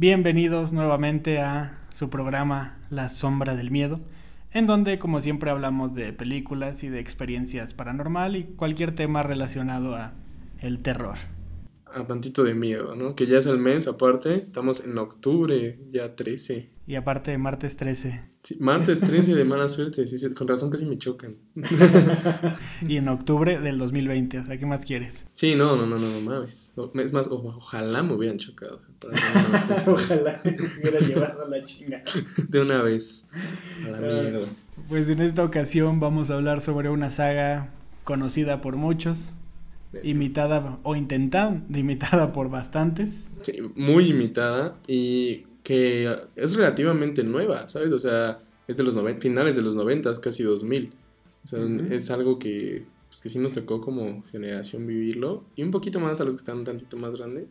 Bienvenidos nuevamente a su programa La Sombra del Miedo, en donde como siempre hablamos de películas y de experiencias paranormal y cualquier tema relacionado a el terror a tantito de miedo, ¿no? Que ya es el mes, aparte, estamos en octubre, ya 13. Y aparte, martes 13. Sí, martes 13 de mala suerte, sí, sí, con razón casi me chocan. y en octubre del 2020, o sea, ¿qué más quieres? Sí, no, no, no, no, no mames. Es más, ojalá me hubieran chocado. ojalá me hubiera llevado la chinga. De una vez, a la mierda. Pues en esta ocasión vamos a hablar sobre una saga conocida por muchos, imitada o intentada, imitada por bastantes. Sí, muy imitada y que es relativamente nueva, ¿sabes? O sea, es de los finales de los 90, casi 2000. O sea, es algo que, pues, que sí nos tocó como generación vivirlo y un poquito más a los que están un tantito más grandes.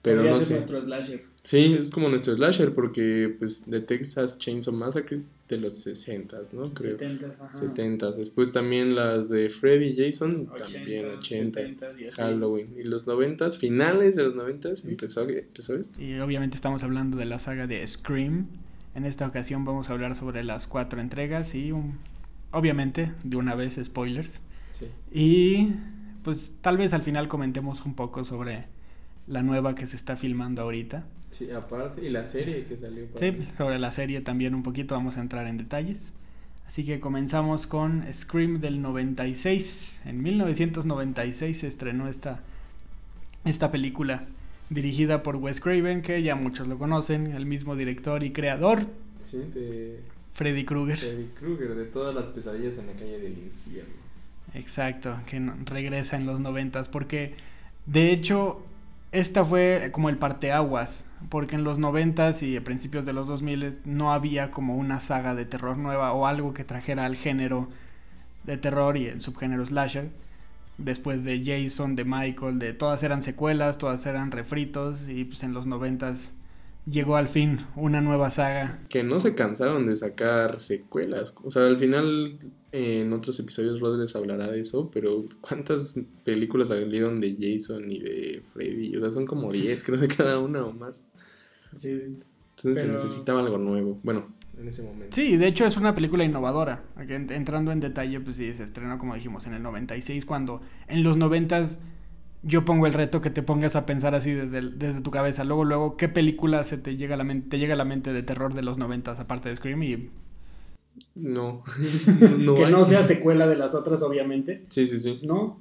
Pero no sé. nuestro slasher. Sí, es como nuestro slasher porque pues de Texas Chainsaw Massacre de los 60 ¿no? Creo. 70 Después también las de Freddy Jason, también 80 Halloween. Y los 90 finales de los 90 empezó, empezó esto. Y obviamente estamos hablando de la saga de Scream. En esta ocasión vamos a hablar sobre las cuatro entregas y obviamente de una vez spoilers. Sí. Y pues tal vez al final comentemos un poco sobre la nueva que se está filmando ahorita. Sí, aparte, y la serie que salió. Sí, sobre la serie también un poquito vamos a entrar en detalles. Así que comenzamos con Scream del 96. En 1996 se estrenó esta, esta película dirigida por Wes Craven, que ya muchos lo conocen, el mismo director y creador. Sí, de Freddy Krueger. Freddy Krueger, de todas las pesadillas en la calle del infierno. Exacto, que regresa en los noventas, porque de hecho esta fue como el parteaguas, porque en los noventas y a principios de los 2000 no había como una saga de terror nueva o algo que trajera al género de terror y el subgénero slasher. Después de Jason, de Michael, de todas eran secuelas, todas eran refritos y pues en los noventas llegó al fin una nueva saga. Que no se cansaron de sacar secuelas. O sea, al final en otros episodios Rod les hablará de eso, pero ¿cuántas películas salieron de Jason y de Freddy? O sea, son como 10 creo de cada una o más. Sí. Entonces se necesitaba algo nuevo. Bueno, en ese momento. Sí, de hecho es una película innovadora. Entrando en detalle, pues sí, se estrenó como dijimos en el 96, cuando en los 90 yo pongo el reto que te pongas a pensar así desde, desde tu cabeza. Luego, luego, ¿qué película se te llega a la mente, te llega a la mente de terror de los 90 aparte de Scream? Y no. que no sea secuela de las otras, obviamente. Sí, sí, sí. ¿No?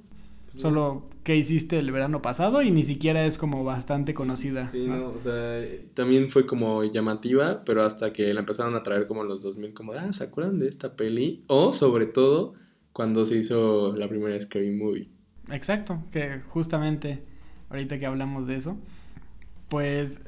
Solo que hiciste el verano pasado y ni siquiera es como bastante conocida. Sí, ¿no? o sea, también fue como llamativa, pero hasta que la empezaron a traer como en los 2000, como, ah, ¿se acuerdan de esta peli? O sobre todo cuando se hizo la primera Scary Movie. Exacto, que justamente ahorita que hablamos de eso, pues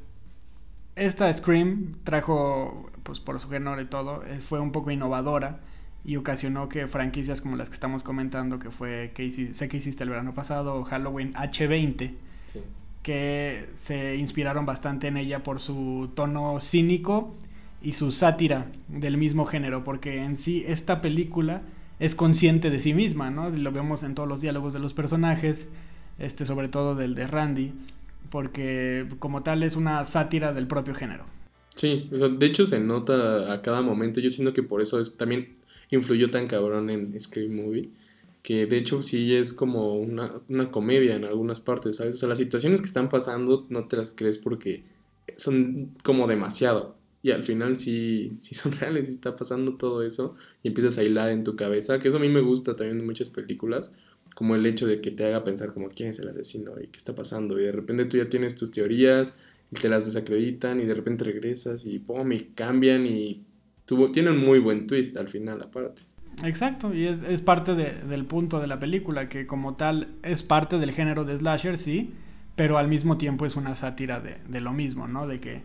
esta Scream trajo, pues por su género y todo, eh, fue un poco innovadora y ocasionó que franquicias como las que estamos comentando, que fue que sé que hiciste el verano pasado, Halloween H20, que se inspiraron bastante en ella por su tono cínico y su sátira del mismo género, porque en sí esta película es consciente de sí misma, ¿no? Lo vemos en todos los diálogos de los personajes, este sobre todo del de Randy, porque como tal es una sátira del propio género. Sí, de hecho se nota a cada momento, yo siento que por eso también influyó tan cabrón en Scream Movie, que de hecho sí es como una, una comedia en algunas partes, ¿sabes? O sea, las situaciones que están pasando no te las crees porque son como demasiado. Y al final sí, sí son reales, sí está pasando todo eso y empiezas a hilar en tu cabeza, que eso a mí me gusta también en muchas películas, como el hecho de que te haga pensar como quién es el asesino y qué está pasando y de repente tú ya tienes tus teorías y te las desacreditan y de repente regresas y pum y cambian y tuvo, tiene un muy buen twist al final aparte. Exacto, y es, es parte del punto de la película, que como tal es parte del género de slasher, sí, pero al mismo tiempo es una sátira de, de lo mismo, ¿no? De que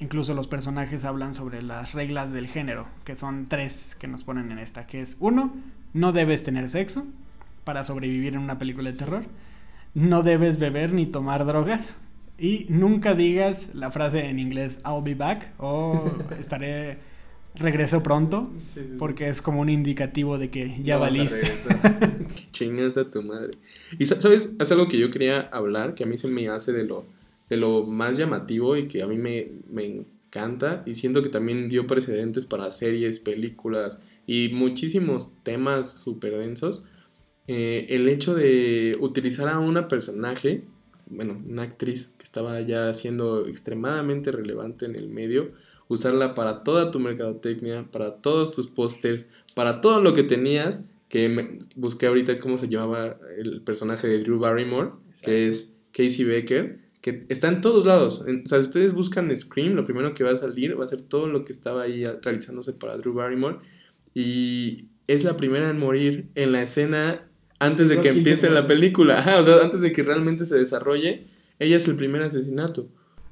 incluso los personajes hablan sobre las reglas del género, que son tres que nos ponen en esta, que es uno, no debes tener sexo, para sobrevivir en una película de terror. No debes beber ni tomar drogas. Y nunca digas la frase en inglés I'll be back o estaré regreso pronto porque es como un indicativo de que ya valiste. Chingas a tu madre. Y sabes, es algo que yo quería hablar, que a mí se me hace de lo de lo más llamativo y que a mí me, me encanta y siento que también dio precedentes para series, películas y muchísimos temas súper densos. Eh, el hecho de utilizar a una personaje, bueno, una actriz que estaba ya siendo extremadamente relevante en el medio, usarla para toda tu mercadotecnia, para todos tus pósters, para todo lo que tenías, que me, busqué ahorita cómo se llamaba el personaje de Drew Barrymore, que es Casey Becker, que está en todos lados. O sea, si ustedes buscan Scream, lo primero que va a salir va a ser todo lo que estaba ahí realizándose para Drew Barrymore. Y es la primera en morir en la escena antes de que empiece la película. o sea, antes de que realmente se desarrolle, ella es el primer asesinato.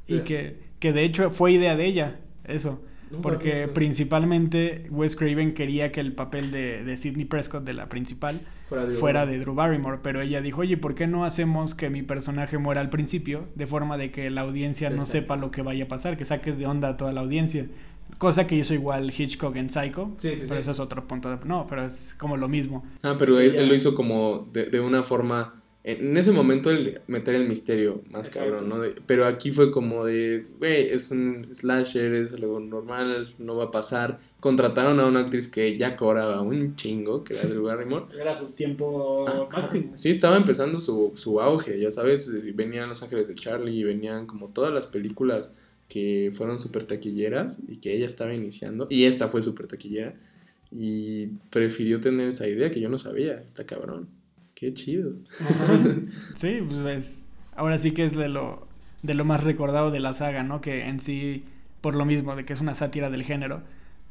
Y que, que de hecho fue idea de ella, eso. porque principalmente Wes Craven quería que el papel de, de Sidney Prescott, de la principal, fuera de, Drew Barrymore. Pero ella dijo, oye, ¿por qué no hacemos que mi personaje muera al principio? De forma de que la audiencia no sepa lo que vaya a pasar, que saques de onda a toda la audiencia. Cosa que hizo igual Hitchcock en Psycho. Sí, sí, pero eso es otro punto de... No, pero es como lo mismo. Ah, pero él, lo hizo como de, de una forma en ese momento el meter el misterio más cabrón, ¿no? pero aquí fue como de, güey, es un slasher, es algo normal, no va a pasar. Contrataron a una actriz que ya cobraba un chingo, que era Drew Barrymore. Era su tiempo máximo. Sí, estaba empezando su, su auge, ya sabes, venían Los Ángeles de Charlie, y venían como todas las películas que fueron súper taquilleras y que ella estaba iniciando, y esta fue súper taquillera, y prefirió tener esa idea que yo no sabía, está cabrón. Qué chido. sí, pues ahora sí que es de lo, de lo más recordado de la saga, ¿no? Que en sí, por lo mismo, de que es una sátira del género,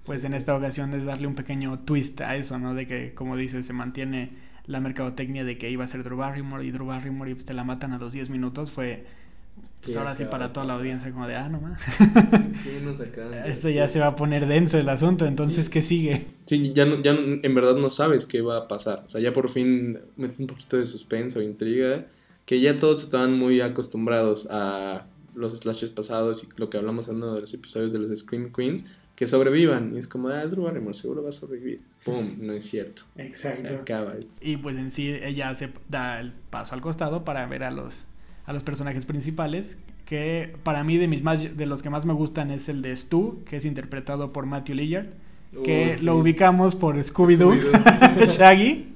pues en esta ocasión es darle un pequeño twist a eso, ¿no? De que, como dices, se mantiene la mercadotecnia de que iba a ser Drew Barrymore y Drew Barrymore y pues te la matan a los 10 minutos, fue pues ahora sí para toda la audiencia como de, ah, no más. Esto ya se va a poner denso el asunto, entonces, ¿qué sigue? Sí, ya, no, ya en verdad no sabes qué va a pasar. O sea, ya por fin metes un poquito de suspenso, intriga, que ya todos estaban muy acostumbrados a los slashes pasados y lo que hablamos en uno de los episodios de los Scream Queens, que sobrevivan. Y es como, ah, es Drew Barrymore, seguro va a sobrevivir. ¡Pum! No es cierto. Exacto. Se acaba esto. Y pues en sí ella se da el paso al costado para ver a los a los personajes principales, que para mí de mis más de los que más me gustan es el de Stu, que es interpretado por Matthew Lillard, que lo ubicamos por Scooby Doo, Shaggy.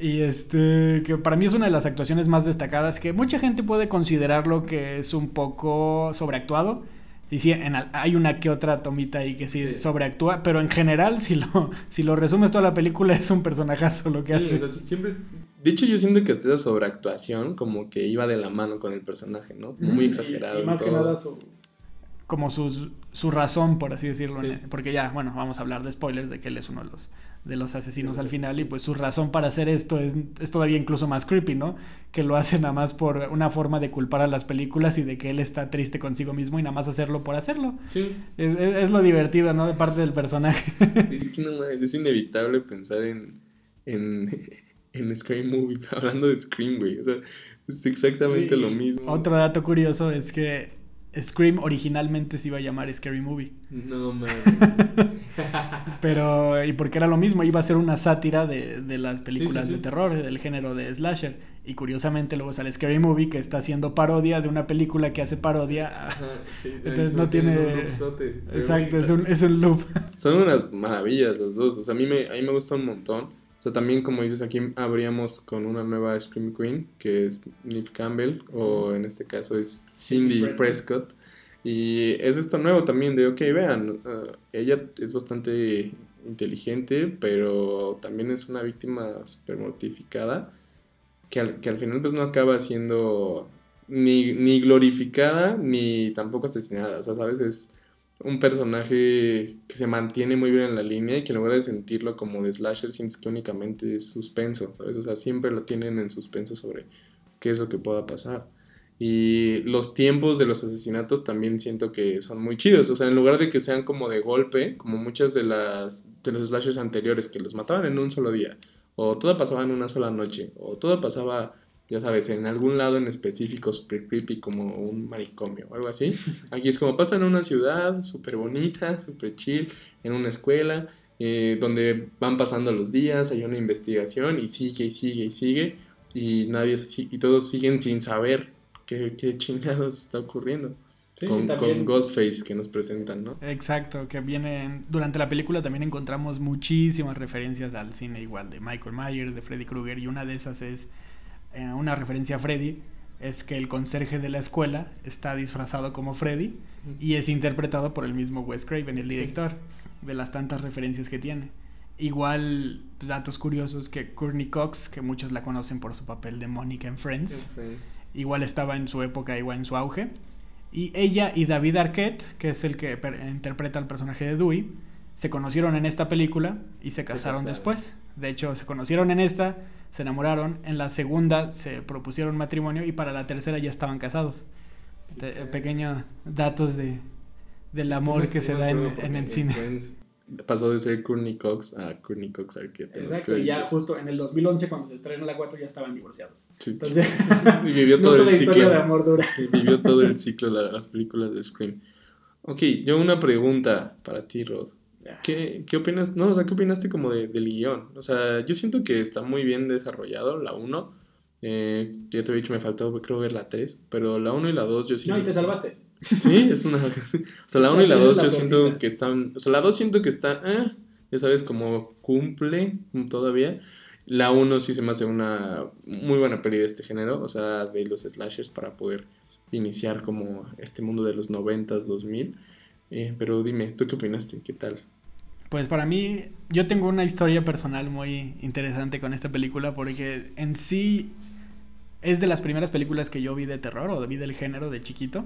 Y este, que para mí es una de las actuaciones más destacadas, que mucha gente puede considerarlo que es un poco sobreactuado. Y sí, hay una que otra tomita ahí que sí, sobreactúa, pero en general, si lo, si lo resumes toda la película, es un personajazo lo que hace. siempre de hecho, yo siento que esta sobreactuación como que iba de la mano con el personaje, ¿no? Muy exagerado. Y, más que nada su, como su, su razón, por así decirlo. Porque ya, bueno, vamos a hablar de spoilers de que él es uno de los, de los asesinos al final y pues su razón para hacer esto es, es, todavía incluso más creepy, ¿no? Que lo hace nada más por una forma de culpar a las películas y de que él está triste consigo mismo y nada más hacerlo por hacerlo. Sí. Es, es, lo divertido, ¿no? De parte del personaje. Es que no es inevitable pensar en, en en Scream Movie, hablando de Scream, güey. O sea, es exactamente lo mismo. Otro dato curioso es que Scream originalmente se iba a llamar Scary Movie. No mames. Pero, y porque era lo mismo, iba a ser una sátira de, de las películas de terror, del género de slasher. Y curiosamente luego sale Scary Movie que está haciendo parodia de una película que hace parodia. Entonces no tiene... Exacto, es un, es un loop. Son unas maravillas los dos. O sea, a mí me, a mí me gusta un montón sea, también como dices aquí abríamos con una nueva Scream Queen que es Neve Campbell o en este caso es Cindy Prescott. Y es esto nuevo también de, ok, vean, uh, ella es bastante inteligente, pero también es una víctima súper mortificada, que al, que al final pues no acaba siendo ni, ni glorificada ni tampoco asesinada. O sea, ¿sabes? Es, un personaje que se mantiene muy bien en la línea y que en lugar de sentirlo como de slasher sientes que únicamente es suspenso, ¿sabes? O sea, siempre lo tienen en suspenso sobre qué es lo que pueda pasar. Y los tiempos de los asesinatos también siento que son muy chidos. O sea, en lugar de que sean como de golpe, como muchas de las de los slashers anteriores que los mataban en un solo día, o todo pasaba en una sola noche, o todo pasaba ya sabes, en algún lado en específico super creepy como un manicomio o algo así. Aquí es como pasa en una ciudad súper bonita, súper chill, en una escuela, eh, donde van pasando los días, hay una investigación y sigue y sigue y sigue y nadie y todos siguen sin saber ¿qué, qué chingados está ocurriendo? Sí, con, con Ghostface que nos presentan, ¿no? Exacto, que viene durante la película también encontramos muchísimas referencias al cine igual de Michael Myers, de Freddy Krueger y una de esas es eh, una referencia a Freddy, es que el conserje de la escuela está disfrazado como Freddy y es interpretado por el mismo Wes Craven, el Sí. director, de las tantas referencias que tiene. Igual, datos curiosos que Courtney Cox, que muchos la conocen por su papel de Mónica en Friends, igual estaba en su época, igual en su auge. Y ella y David Arquette, que es el que interpreta al personaje de Dewey, se conocieron en esta película y se casaron casaron. después. De hecho, se conocieron en esta, se enamoraron, en la segunda se propusieron matrimonio y para la tercera ya estaban casados. Te- claro. pequeños datos de, del amor Sí, que se da en, en el cine. Friends Pasó de ser Courtney Cox a Courtney Cox Arquette. Exacto, y ya justo en el 2011 cuando se estrenó la 4 ya estaban divorciados. Sí. Entonces, y vivió todo el ciclo. de amor dura. Sí, vivió todo el ciclo de las películas de Scream. Ok, yo una pregunta para ti, Rod. ¿Qué, qué opinas? No, o sea, ¿qué opinaste como de, del guion? O sea, yo siento que está muy bien desarrollado, la 1. Eh, ya te he dicho, me faltó, creo, ver la 3. Pero la 1 y la 2 yo siento... No, y te salvaste. Sí, es una... O sea, la 1 y la La tres 2 es la yo siento que están... O sea, la 2 siento que está... eh, ya sabes, como cumple todavía. La 1 sí se me hace una muy buena peli de este género. O sea, de los slashers para poder iniciar como este mundo de los 90s, 2000. Eh, pero dime, ¿tú qué opinaste? ¿Qué tal? Pues para mí, yo tengo una historia personal muy interesante con esta película porque en sí es de las primeras películas que yo vi de terror o vi del género de chiquito.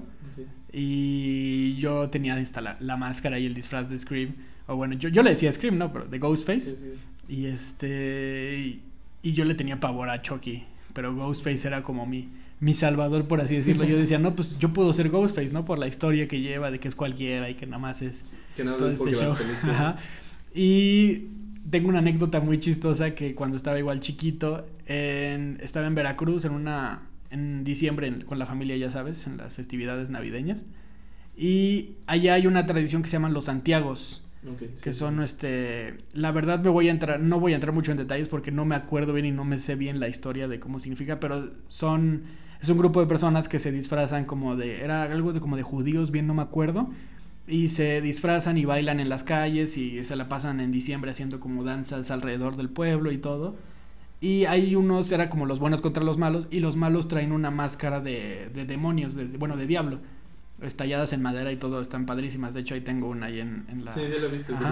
Y yo tenía esta, la, máscara y el disfraz de Scream. O bueno, yo, yo le decía Scream, ¿no? Pero de Ghostface. Y este. Y, y yo le tenía pavor a Chucky. Pero Ghostface era como mi, mi salvador, por así decirlo. Yo decía, no, pues yo puedo ser Ghostface, ¿no? Por la historia que lleva, de que es cualquiera y que nada más es Que nada, todo es este show. Ajá. Y tengo una anécdota muy chistosa que cuando estaba igual chiquito, en- estaba en Veracruz en una en diciembre en- con la familia, ya sabes, en las festividades navideñas. Y allá hay una tradición que se llaman los Santiagos, Ok, que sí, son este, la verdad me voy a entrar, no voy a entrar mucho en detalles porque no me acuerdo bien y no me sé bien la historia de cómo significa, pero son es un grupo de personas que se disfrazan como de era algo de como de judíos, bien no me acuerdo, y se disfrazan y bailan en las calles y se la pasan en diciembre haciendo como danzas alrededor del pueblo y todo. Y hay unos, era como los buenos contra los malos, y los malos traen una máscara de, de demonios, de, bueno, de diablo, estalladas en madera y todo, están padrísimas. De hecho, ahí tengo una ahí en, en la... Sí, ya lo viste, sí.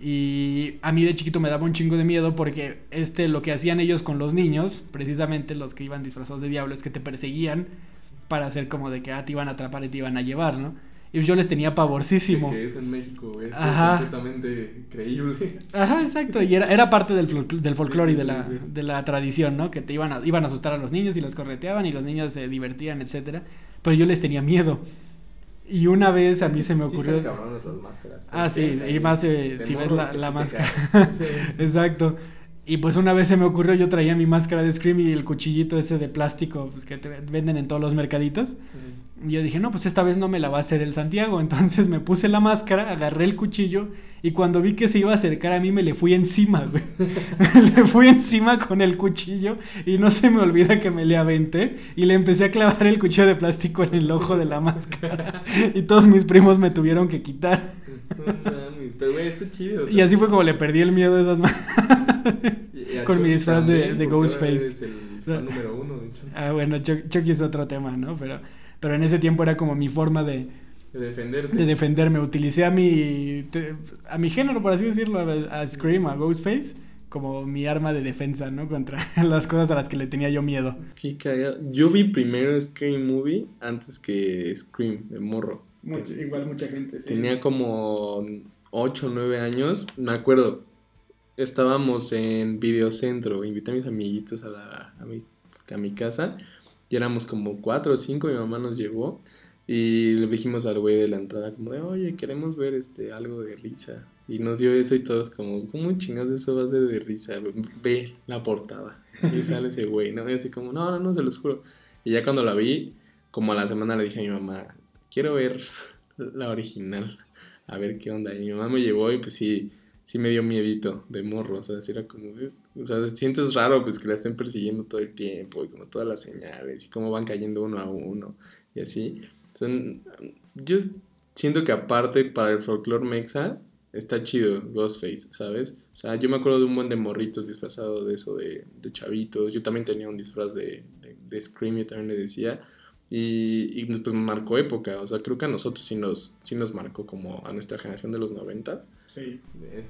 Y a mí de chiquito me daba un chingo de miedo porque este lo que hacían ellos con los niños, precisamente los que iban disfrazados de diablo, es que te perseguían para hacer como de que ah, te iban a atrapar y te iban a llevar, ¿no? Y yo les tenía pavorcísimo. Que es en México, es Ajá. completamente creíble. Ajá, exacto. Y era, era parte del, folcl- del folclore sí, y de sí, la, de la tradición, ¿no? Que te iban a, iban a asustar a los niños y los correteaban y los niños se divertían, etcétera. Pero yo les tenía miedo. Y una vez a mí se me ocurrió... las máscaras. Ah, sí, y más eh, si ves la, la máscara. Sí. Exacto. Y pues una vez se me ocurrió, yo traía mi máscara de Scream y el cuchillito ese de plástico pues, que te venden en todos los mercaditos. Y yo dije, no, pues esta vez no me la va a hacer el Santiago. Entonces me puse la máscara, agarré el cuchillo y cuando vi que se iba a acercar a mí me le fui encima, güey. le fui encima con el cuchillo y no se me olvida que me le aventé y le empecé a clavar el cuchillo de plástico en el ojo de la máscara. y todos mis primos me tuvieron que quitar. No mames, pero güey, está chido. Y así fue como le perdí el miedo a esas manos. Con mi disfraz de- de Ghostface. eres el fan número uno, de hecho. ah, bueno, Chuck- Chucky es otro tema, ¿no? Pero, pero en ese tiempo era como mi forma de, De defenderte. de defenderme. Utilicé a mi, te- a mi género, por así decirlo, a, a Scream, a Ghostface, como mi arma de defensa, ¿no? Contra las cosas a las que le tenía yo miedo. Qué cagado. Yo vi primero Scream Movie antes que Scream, de morro. igual mucha gente, Tenía como 8 o 9 años. Me acuerdo, estábamos en Videocentro. Invité a mis amiguitos a, la, a, mi, a mi casa. Y éramos como 4 o 5. Mi mamá nos llevó. Y le dijimos al güey de la entrada, como de, oye, queremos ver este algo de risa. Y nos dio eso y todos, como, ¿cómo chingados eso va a ser de risa? Ve la portada. Y sale ese güey, ¿no? Y así como, no, no, no, se los juro. Y ya cuando la vi, como a la semana le dije a mi mamá, quiero ver la original, a ver qué onda. Y mi mamá me llevó y pues sí, sí me dio miedito de morro, o sea, sí era como, "Eh, O sea, sientes raro pues que la estén persiguiendo todo el tiempo y como todas las señales y cómo van cayendo uno a uno y así. Yo siento que aparte para el folclore mexa está chido Ghostface, ¿sabes? O sea, yo me acuerdo de un buen de morritos disfrazados de eso, de, de chavitos. Yo también tenía un disfraz de, de, de Scream, yo también le decía. Y, y pues marcó época, o sea, creo que a nosotros sí nos, sí nos marcó como a nuestra generación de los noventas. Sí.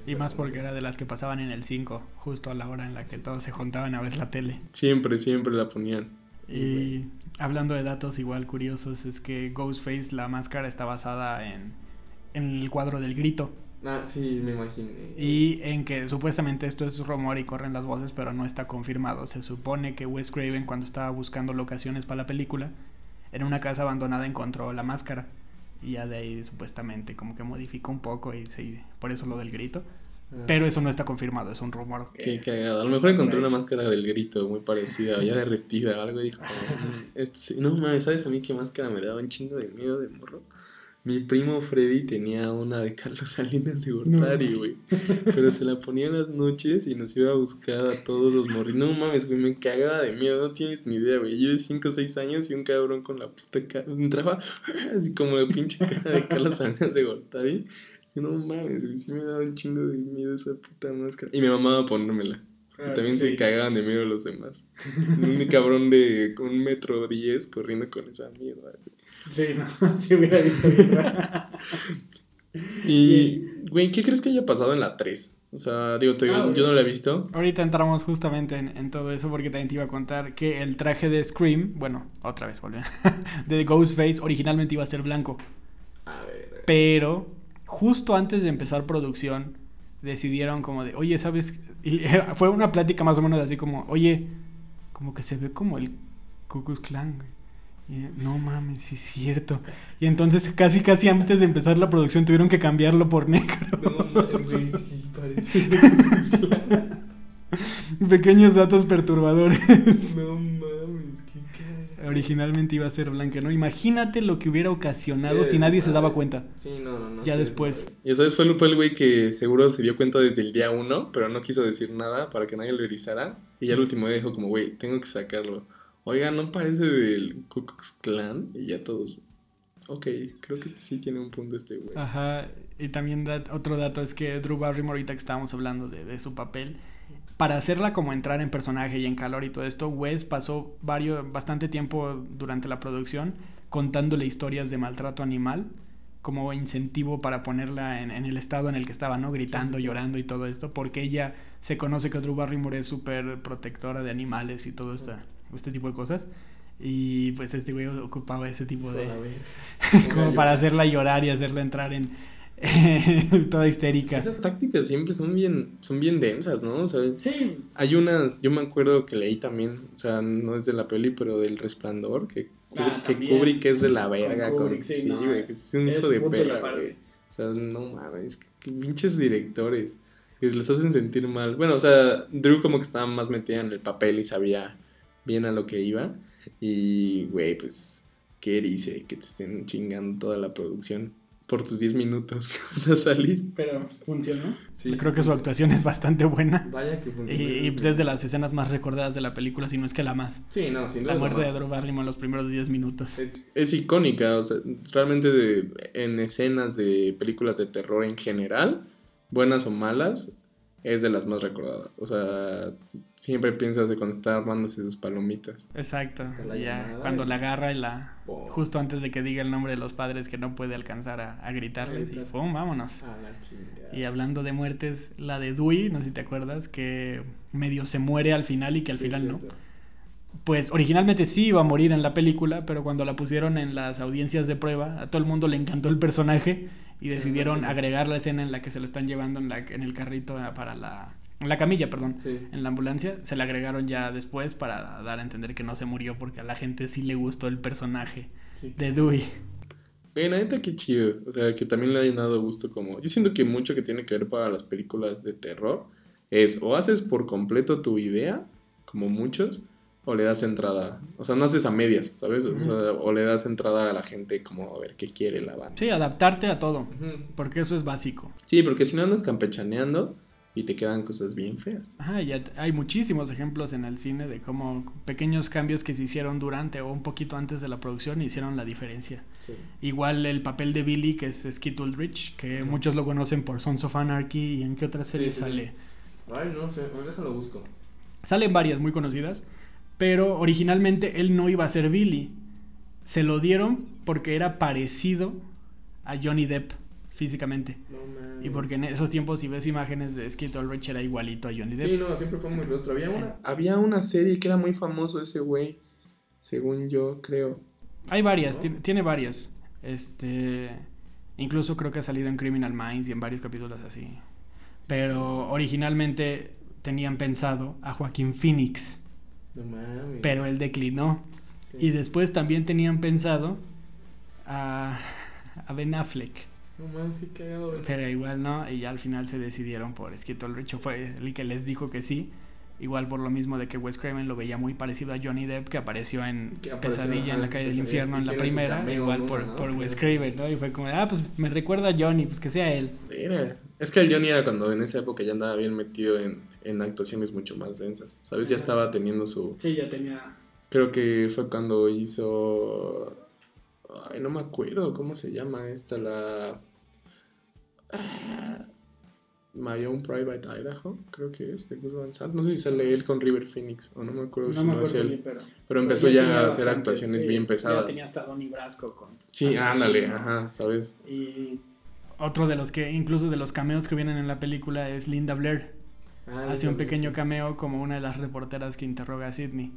Y más porque era de las que pasaban en el 5, justo a la hora en la que todos se juntaban a ver la tele. Siempre, siempre la ponían. Y hablando de datos igual curiosos, es que Ghostface, la máscara, está basada en, en el cuadro del grito. Ah, sí, me imaginé. Y en que supuestamente esto es rumor y corren las voces, pero no está confirmado. Se supone que Wes Craven, cuando estaba buscando locaciones para la película, en una casa abandonada encontró la máscara. Y ya de ahí supuestamente como que modificó un poco y sí, por eso lo del grito. Ah. Pero eso no está confirmado, es un rumor. Qué cagado. A lo mejor encontré una máscara del grito muy parecida, ya derretida o algo. Y dijo, "Mm, esto sí". no mames, ¿sabes a mí qué máscara me daba un chingo de miedo de morro? Mi primo Freddy tenía una de Carlos Salinas de Gortari, güey. Pero se la ponía en las noches y nos iba a buscar a todos los morritos. No mames, güey, me cagaba de miedo, no tienes ni idea, güey. Yo de 5 o 6 años y un cabrón con la puta cara. Entraba así como la pinche cara de Carlos Salinas de Gortari. Y no mames, güey, sí me daba un chingo de miedo esa puta máscara. Y mi mamá va a ponérmela. Que también se cagaban de miedo los demás. Un cabrón de un metro diez corriendo con esa mierda. güey. Sí, no, si hubiera visto. Y, güey, ¿qué crees que haya pasado en la 3? O sea, digo, te- Ah, yo no la he visto. Ahorita entramos justamente en, en todo eso porque también te iba a contar que el traje de Scream, bueno, otra vez volviendo, de Ghostface originalmente iba a ser blanco, A ver. pero justo antes de empezar producción decidieron como de, oye, ¿sabes? Y fue una plática más o menos así como, oye, como que se ve como el Ku Klux Klan. Y, no mames, sí es cierto. Y entonces casi casi antes de empezar la producción tuvieron que cambiarlo por negro. No mames, sí, parece. Pequeños datos perturbadores. no. Originalmente iba a ser blanca, ¿no? Imagínate lo que hubiera ocasionado si nadie se daba cuenta. Sí, no, no, no. Ya después. Y sabes, fue, el- fue el güey que seguro se dio cuenta desde el día uno, pero no quiso decir nada para que nadie lo erizara. Y ya el último día dijo como, güey, tengo que sacarlo. Oiga, ¿no parece del Ku Klux Klan? Y ya todos, ok, creo que sí tiene un punto este güey. Ajá. Y también dat- otro dato es que Drew Barrymore, ahorita que estábamos hablando de, de su papel, para hacerla como entrar en personaje y en calor y todo esto, Wes pasó varios, bastante tiempo durante la producción contándole historias de maltrato animal como incentivo para ponerla en, en el estado en el que estaba, ¿no? Gritando, Sí, sí, sí. llorando y todo esto, porque ella se conoce que Drew Barrymore es súper protectora de animales y todo esta, este tipo de cosas. Y pues este güey ocupaba ese tipo de... Como para hacerla llorar y hacerla entrar en toda histérica. Esas tácticas siempre son bien, son bien densas, ¿no? O sea, Sí, hay unas, yo me acuerdo que leí también, o sea, no es de la peli, pero del Resplandor, que, Ah, que. Kubrick es de la verga, con, Kubrick, sí, sí, no, güey, que es un es hijo de perra, güey. O sea, no mames, que, que pinches directores, que les hacen sentir mal. Bueno, o sea, Drew como que estaba más metida en el papel y sabía bien a lo que iba. Y, güey, pues, ¿qué dice? Que te estén chingando toda la producción por tus 10 minutos que vas a salir. pero funcionó. Sí, Creo que su actuación es bastante buena. Vaya que Y, funcionó. y, pues, es de las escenas más recordadas de la película, si no es que la más. Sí, no, sin duda La muerte de. Drew Barrymore en los primeros 10 minutos. Es, es icónica, o sea, realmente de- en escenas de películas de terror en general, buenas o malas, es de las más recordadas. O sea, siempre piensas de cuando está armándose sus palomitas. Exacto. La Ya, cuando y- la agarra y la... Pum. Justo antes de que diga el nombre de los padres que no puede alcanzar a, a gritarles. Y. ¡pum! vámonos. A la chingada. Y hablando de muertes, la de Dewey, no sé si te acuerdas, que medio se muere al final y que al Sí, final no. Pues originalmente sí iba a morir en la película, pero cuando la pusieron en las audiencias de prueba, a todo el mundo le encantó el personaje y decidieron agregar la escena en la que se lo están llevando en, la, en el carrito eh, para la... En la camilla, perdón. Sí. En la ambulancia. Se la agregaron ya después para dar a entender que no se murió porque a la gente sí le gustó el personaje sí. de Dewey. Güey, la neta, qué chido. O sea, que también le hayan dado gusto como... Yo siento que mucho que tiene que ver para las películas de terror es o haces por completo tu idea, como muchos, o le das entrada. O sea, no haces a medias, ¿sabes? O, sea, o le das entrada a la gente como a ver qué quiere la banda. Sí, adaptarte a todo. Porque eso es básico. Sí, porque si no andas campechaneando y te quedan cosas bien feas. Ajá, ya hay muchísimos ejemplos en el cine de cómo pequeños cambios que se hicieron durante o un poquito antes de la producción hicieron la diferencia. Sí. Igual el papel de Billy, que es Skid Ulrich, que muchos lo conocen por Sons of Anarchy y en qué otra serie Sí, sí, sí. sale. Ay, no sé, déjalo busco. Salen varias muy conocidas, pero originalmente él no iba a ser Billy. Se lo dieron porque era parecido a Johnny Depp físicamente. No. Y porque en esos tiempos, si ves imágenes de Skid Ulrich, era igualito a Johnny Depp. Sí, no, siempre fue muy rostro. Había una, había una serie que era muy famoso ese güey, según yo creo. Hay varias, ¿No? tiene, tiene varias. Este. Incluso creo que ha salido en Criminal Minds y en varios capítulos así. Pero originalmente tenían pensado a Joaquín Phoenix, No mames. pero él declinó. Sí. Y después también tenían pensado a, a Ben Affleck, No mames, qué cagado. pero igual no. Y ya al final se decidieron por Skid Ulrich, o fue el que les dijo que sí. Igual por lo mismo de que Wes Craven lo veía muy parecido a Johnny Depp, que apareció en Que apareció, Pesadilla en la calle del infierno en la primera, cameo, igual ¿no? por, ¿no? por Que- Wes Craven, ¿no? Y fue como, ah, pues me recuerda a Johnny, pues que sea él. Mira, es que el Johnny era cuando en esa época ya andaba bien metido en, en actuaciones mucho más densas, ¿sabes? Ya estaba teniendo su... Sí, ya tenía... Creo que fue cuando hizo... Ay, no me acuerdo cómo se llama esta, la... Ah, My Own Private Idaho, creo que es, de Gus Van Sant. No sé si sale él con River Phoenix, o no me acuerdo si no es él. pero... Pero empezó ya a hacer actuaciones bien pesadas. tenía hasta Donnie Brasco con... Sí, ándale, ajá, ¿sabes? Y otro de los que, incluso de los cameos que vienen en la película es Linda Blair. Ah, Hace un pequeño cameo como una de las reporteras que interroga a Sidney.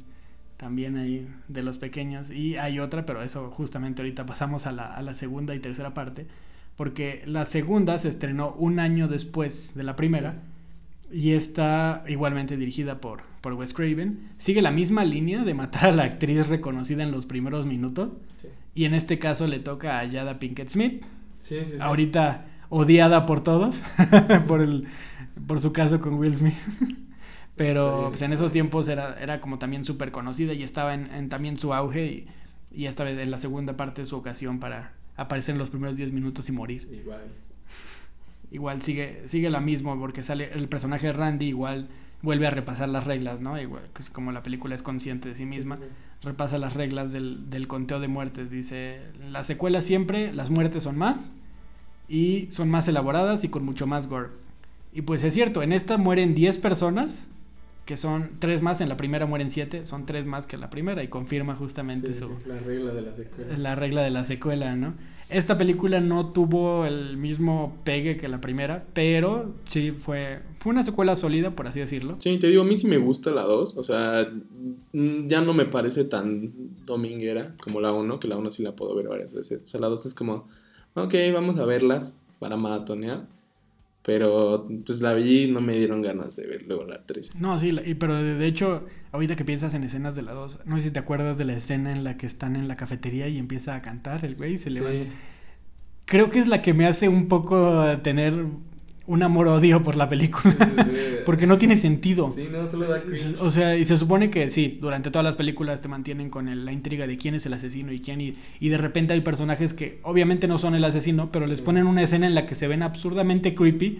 También ahí de los pequeños. Y hay otra, pero eso justamente ahorita pasamos a la, a la segunda y tercera parte. Porque la segunda se estrenó un año después de la primera. Y está igualmente dirigida por, por Wes Craven. Sigue la misma línea de matar a la actriz reconocida en los primeros minutos. Sí, Y en este caso le toca a Jada Pinkett Smith. sí, sí. sí. Ahorita odiada por todos. por, el, por su caso con Will Smith. Pero pues, en esos tiempos era, era como también súper conocida y estaba en, en también su auge. Y, y esta vez en la segunda parte es su ocasión para aparecer en los primeros 10 minutos y morir. Igual. Igual sigue, sigue la misma porque sale el personaje de Randy igual vuelve a repasar las reglas, ¿no? Igual, que es como la película es consciente de sí misma, Sí, sí, repasa las reglas del, del conteo de muertes. Dice, la secuela siempre, las muertes son más y son más elaboradas y con mucho más gore. Y pues es cierto, en esta mueren 10 personas, que son 3 más, en la primera mueren 7, son 3 más que en la primera y confirma justamente Sí, su, sí, la regla de la secuela. la regla de la secuela, ¿no? Esta película no tuvo el mismo pegue que la primera, pero sí fue, fue una secuela sólida, por así decirlo. Sí, te digo, a mí sí me gusta la 2. O sea, mm, ya no me parece tan dominguera como la 1, que la 1 sí la puedo ver varias veces. O sea, la 2 es como, ok, vamos a verlas para maratonear. Pero pues la vi y no me dieron ganas de ver luego la 3. No, sí, la- y- pero de, de hecho, ahorita que piensas en escenas de la 2, no sé si te acuerdas de la escena en la que están en la cafetería y empieza a cantar el güey y se levanta. Creo que es la que me hace un poco tener un amor-odio por la película. Porque no tiene sentido. Sí, no, solo da cringe. O sea, y se supone que sí, durante todas las películas te mantienen con el- la intriga de quién es el asesino y quién, y, y de repente hay personajes que obviamente no son el asesino, pero les Sí. ponen una escena en la que se ven absurdamente creepy.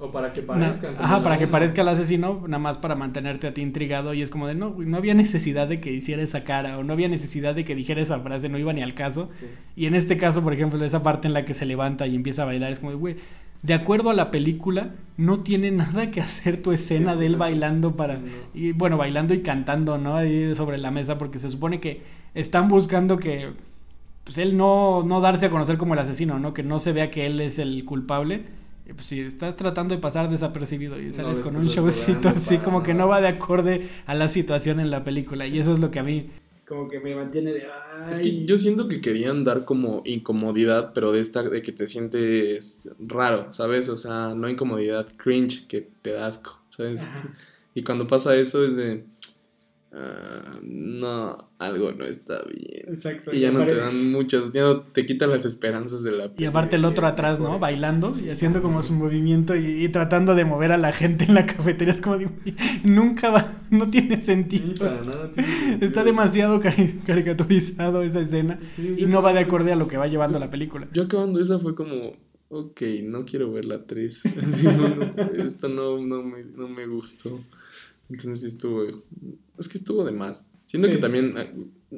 O para que parezcan. ajá, para que parezca el asesino, nada más para mantenerte a ti intrigado, y es como de no, no había necesidad de que hiciera esa cara, o no había necesidad de que dijera esa frase, no iba ni al caso. Y en este caso, por ejemplo, esa parte en la que se levanta y empieza a bailar, es como, de, güey, de acuerdo a la película, no tiene nada que hacer tu escena Sí, de él sí. bailando para... Sí, no. Y bueno, bailando y cantando, ¿no? Ahí sobre la mesa, porque se supone que están buscando que, pues él no, no darse a conocer como el asesino, ¿no? Que no se vea que él es el culpable. Pues si estás tratando de pasar desapercibido y sales con un showcito así como que no va de acorde a la situación en la película. Y eso es lo que a mí como que me mantiene de... Es que "Ay". yo siento que querían dar como incomodidad, pero de esta, de que te sientes raro, ¿sabes? O sea, no incomodidad cringe que te da asco, ¿sabes? Ajá. Y cuando pasa eso es de, ah, no, algo no está bien. Exacto. Y ya no te dan muchas, ya no te quitan las esperanzas de la Y aparte el otro atrás, ¿no? Bailando y haciendo como su movimiento y, y tratando de mover a la gente en la cafetería. Es como de, "Güey, nunca va, no tiene Sí, sentido. para nada tiene sentido. Está demasiado cari- caricaturizado esa escena Sí, y no va de acorde a lo que va llevando la película. Yo acabando esa fue como, ok, no quiero ver la 3. esto no, no, me, no me gustó. Entonces estuvo, es que estuvo de más. Siento que también, eh,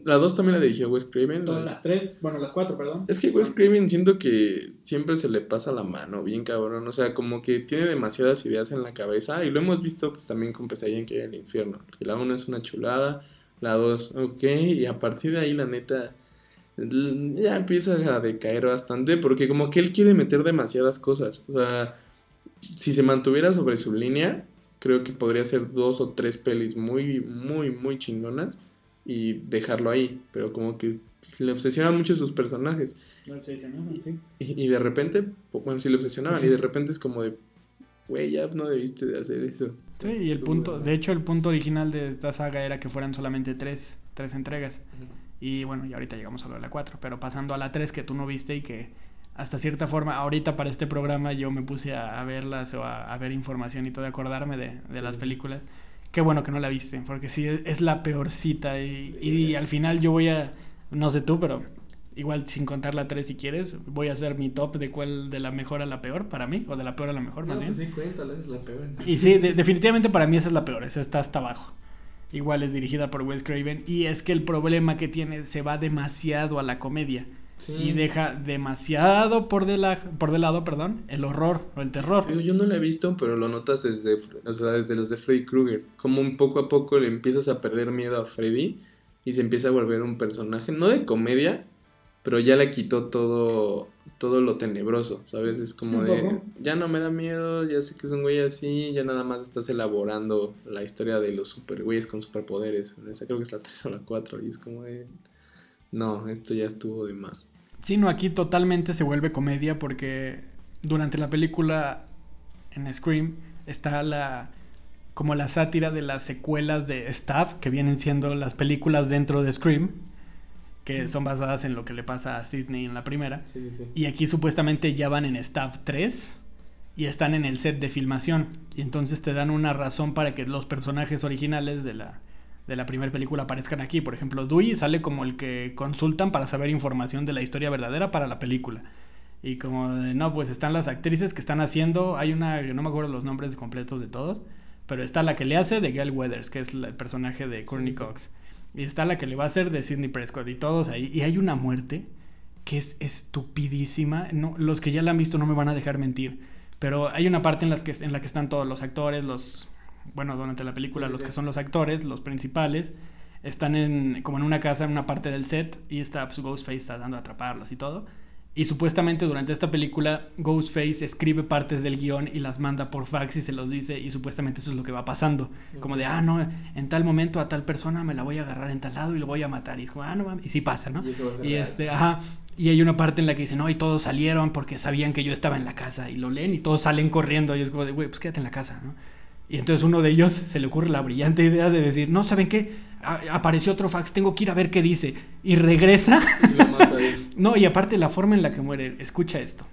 la 2 también la dirigió Wes Craven. Todas las 3, bueno, las 4, perdón. Es que Wes Craven siento que siempre se le pasa la mano, bien cabrón. O sea, como que tiene demasiadas ideas en la cabeza. Y lo hemos visto pues también con Pesadilla en que el infierno. Que la 1 es una chulada, la 2, ok. Y a partir de ahí, la neta, ya empieza a decaer bastante. Porque como que él quiere meter demasiadas cosas. O sea, si se mantuviera sobre su línea, creo que podría ser dos o tres pelis muy, muy, muy chingonas y dejarlo ahí, pero como que le obsesionan mucho sus personajes. obsesionaban, sí. Y, de repente, bueno, sí le obsesionaban, y de repente es como de, güey, ya no debiste de hacer eso. Sí, y el punto, de hecho el punto original de esta saga era que fueran solamente tres, tres entregas. Y bueno, y ahorita llegamos a lo de la cuatro, pero pasando a la tres que tú no viste y que hasta cierta forma, ahorita para este programa yo me puse a, verlas o a, ver información y todo, a acordarme de, las películas. Qué bueno que no la viste, porque sí, es, la peor cita y, y, al final yo voy a, no sé tú, pero igual sin contar la 3 si quieres, voy a hacer mi top de cuál de la mejor a la peor para mí, o de la peor a la mejor, más bien. Pues sí, cuéntala, es la peor. Y sí, definitivamente para mí esa es la peor, esa está hasta abajo. Igual es dirigida por Wes Craven y es que el problema que tiene se va demasiado a la comedia. Y deja demasiado por de, la, por de lado perdón, el horror o el terror. Yo no lo he visto, pero lo notas desde, o sea, desde los de Freddy Krueger. Como un poco a poco le empiezas a perder miedo a Freddy y se empieza a volver un personaje, no de comedia, pero ya le quitó todo, todo lo tenebroso, ¿sabes? Es como de, ya no me da miedo, ya sé que es un güey así, ya nada más estás elaborando la historia de los super güeyes con superpoderes. Esa creo que es la 3 o la 4 y es como de no, esto ya estuvo de más. Sí, no, aquí totalmente se vuelve comedia porque durante la película en Scream está la como la sátira de las secuelas de Staff, que vienen siendo las películas dentro de Scream, que son basadas en lo que le pasa a Sidney en la primera. Sí, sí, sí. Y aquí supuestamente ya van en Staff 3 y están en el set de filmación. Y entonces te dan una razón para que los personajes originales de la, de la primera película aparezcan aquí. Por ejemplo, Dewey sale como el que consultan para saber información de la historia verdadera para la película. Y como, no, pues están las actrices que están haciendo, hay una, no me acuerdo los nombres completos de todos, pero está la que le hace de Gail Weathers, que es el personaje de Courtney Cox. Y está la que le va a hacer de Sidney Prescott y todos ahí. Y hay una muerte que es estupidísima. No, los que ya la han visto no me van a dejar mentir. Pero hay una parte en, las que, en la que están todos los actores, los bueno, durante la película, los que son los actores, los principales, están en, como en una casa, en una parte del set, y está pues, Ghostface dando a atraparlos y todo. Y supuestamente durante esta película, Ghostface escribe partes del guion y las manda por fax y se los dice, y supuestamente eso es lo que va pasando. Como de, ah, no, en tal momento a tal persona me la voy a agarrar en tal lado y lo voy a matar. Y es como, ah, no mames. Y sí pasa, ¿no? Y, este, ajá. Y hay una parte en la que dice, no, y todos salieron porque sabían que yo estaba en la casa. Y lo leen y todos salen corriendo. Y es como de, güey, pues quédate en la casa, ¿no? Y entonces uno de ellos se le ocurre la brillante idea de decir, no, ¿saben qué? apareció otro fax, tengo que ir a ver qué dice. Y regresa. no, y aparte la forma en la que muere, escucha esto.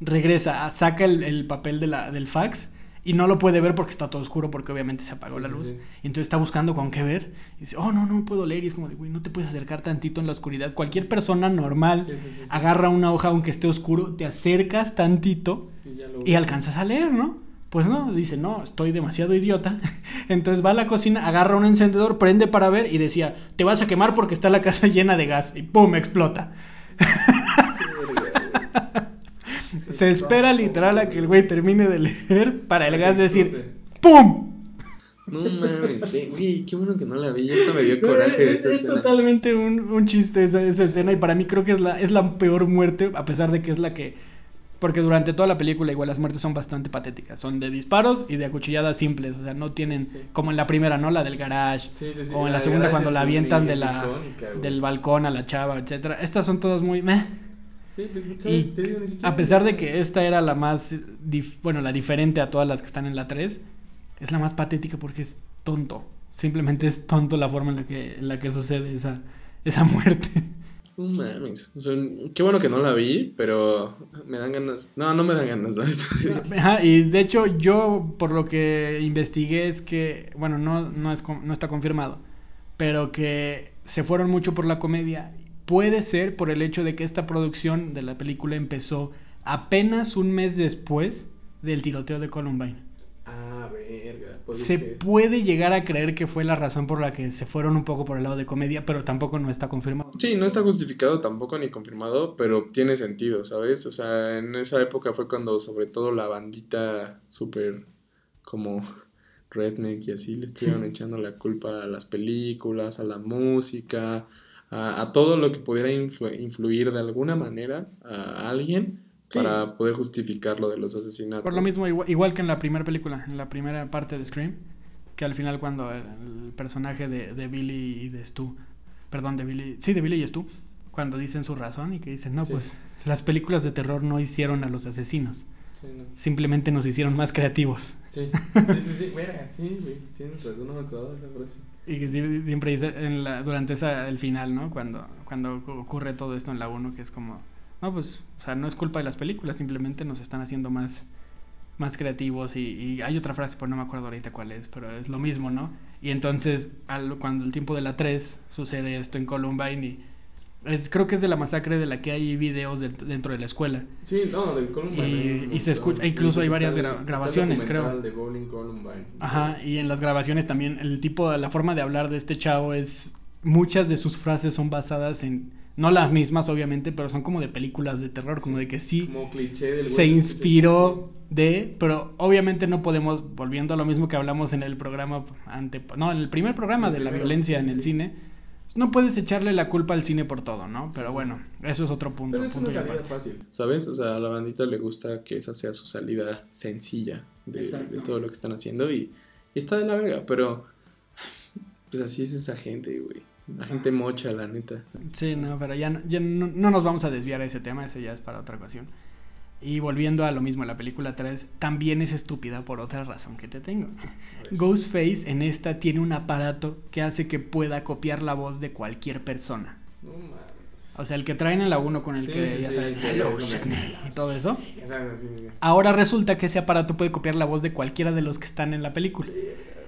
Regresa, saca el, papel de la, del fax y no lo puede ver porque está todo oscuro porque obviamente se apagó la luz. Y entonces está buscando con qué ver. Y dice, oh, no, no puedo leer. Y es como de, güey, no te puedes acercar tantito en la oscuridad. Cualquier persona normal agarra una hoja aunque esté oscuro, te acercas tantito y alcanzas a leer, ¿no? Pues no, dice, no, estoy demasiado idiota. Entonces va a la cocina, agarra un encendedor, prende para ver y decía, te vas a quemar porque está la casa llena de gas. Y ¡pum! explota. Se espera literal a que el güey termine de leer para el gas decir, ¡pum! No mames, güey, qué bueno que no la vi. Esto me dio coraje de esa es, totalmente un, un chiste esa, esa, escena y para mí creo que es la, es la peor muerte, a pesar de que es la que porque durante toda la película igual las muertes son bastante patéticas. Son de disparos y de acuchilladas simples. O sea, no tienen... Como en la primera, ¿no? La del garage. o en la, segunda cuando la avientan de la, del balcón a la chava, etcétera. Estas son todas muy... Meh. Y a pesar de que esta era la más... bueno, la diferente a todas las que están en la 3, es la más patética porque es tonto. Simplemente es tonto la forma en la que, en la que sucede esa, esa muerte. Mames. qué bueno que no la vi, pero me dan ganas. No, no me dan ganas. y de hecho, yo por lo que investigué es que, bueno, no, no, es, no está confirmado, pero que se fueron mucho por la comedia. Puede ser por el hecho de que esta producción de la película empezó apenas un mes después del tiroteo de Columbine. Puede Se puede llegar a creer que fue la razón por la que se fueron un poco por el lado de comedia, pero tampoco no está confirmado. Sí, no está justificado tampoco ni confirmado, pero tiene sentido, ¿sabes? O sea, en esa época fue cuando sobre todo la bandita súper como redneck y así le estuvieron echando la culpa a las películas, a la música, a, a todo lo que pudiera influ- influir de alguna manera a alguien Sí. para poder justificar lo de los asesinatos. Por lo mismo, igual, igual que en la primera película, en la primera parte de Scream, que al final cuando el, el personaje de, de Billy y de Stu, perdón, de Billy, sí, de Billy y Stu, cuando dicen su razón y que dicen, no, Sí. pues las películas de terror no hicieron a los asesinos, Sí, no. simplemente nos hicieron más creativos. Sí, sí, sí, sí, verga, sí, güey, tienes razón, no me acordaba de esa frase. Y que siempre dice en la, durante esa, el final, ¿no? Cuando, cuando ocu- ocurre todo esto en la 1, que es como, no, pues, o sea, no es culpa de las películas, simplemente nos están haciendo más, más creativos. Y, y hay otra frase, pues no me acuerdo ahorita cuál es, pero es lo mismo, ¿no? Y entonces, al, cuando el tiempo de la 3 sucede esto en Columbine y... Es, creo que es de la masacre de la que hay videos del- dentro de la escuela. Sí, no, de Columbine. Y- se escucha- incluso hay varias gra- grabaciones, creo. de Bowling Columbine. Ajá, y en las grabaciones también el tipo, la forma de hablar de este chavo es, muchas de sus frases son basadas en, no las mismas obviamente, pero son como de películas de terror, como de que sí Como cliché del güey se que inspiró de, pero obviamente no podemos, volviendo a lo mismo que hablamos en el programa ante, no, en el primer programa El de la violencia sí, en el sí. cine, no puedes echarle la culpa al cine por todo, ¿no? Pero bueno, eso es otro punto. Pero es punto una salida fácil. ¿Sabes? O sea, a la bandita le gusta que esa sea su salida sencilla de todo lo que están haciendo y, y está de la verga, pero pues así es esa gente, güey. La gente mocha, la neta. Sí, no, pero ya, no, ya no, no nos vamos a desviar a ese tema, ese ya es para otra ocasión. Y volviendo a lo mismo, la película 3 también es estúpida por otra razón que te tengo. Ghostface en esta tiene un aparato que hace que pueda copiar la voz de cualquier persona. No mames. O sea, el que traen en la 1 con el Sí, que sí, ya sabes, "Hello, el- Sydney", y todo eso. Ahora resulta que ese aparato puede copiar la voz de cualquiera de los que están en la película.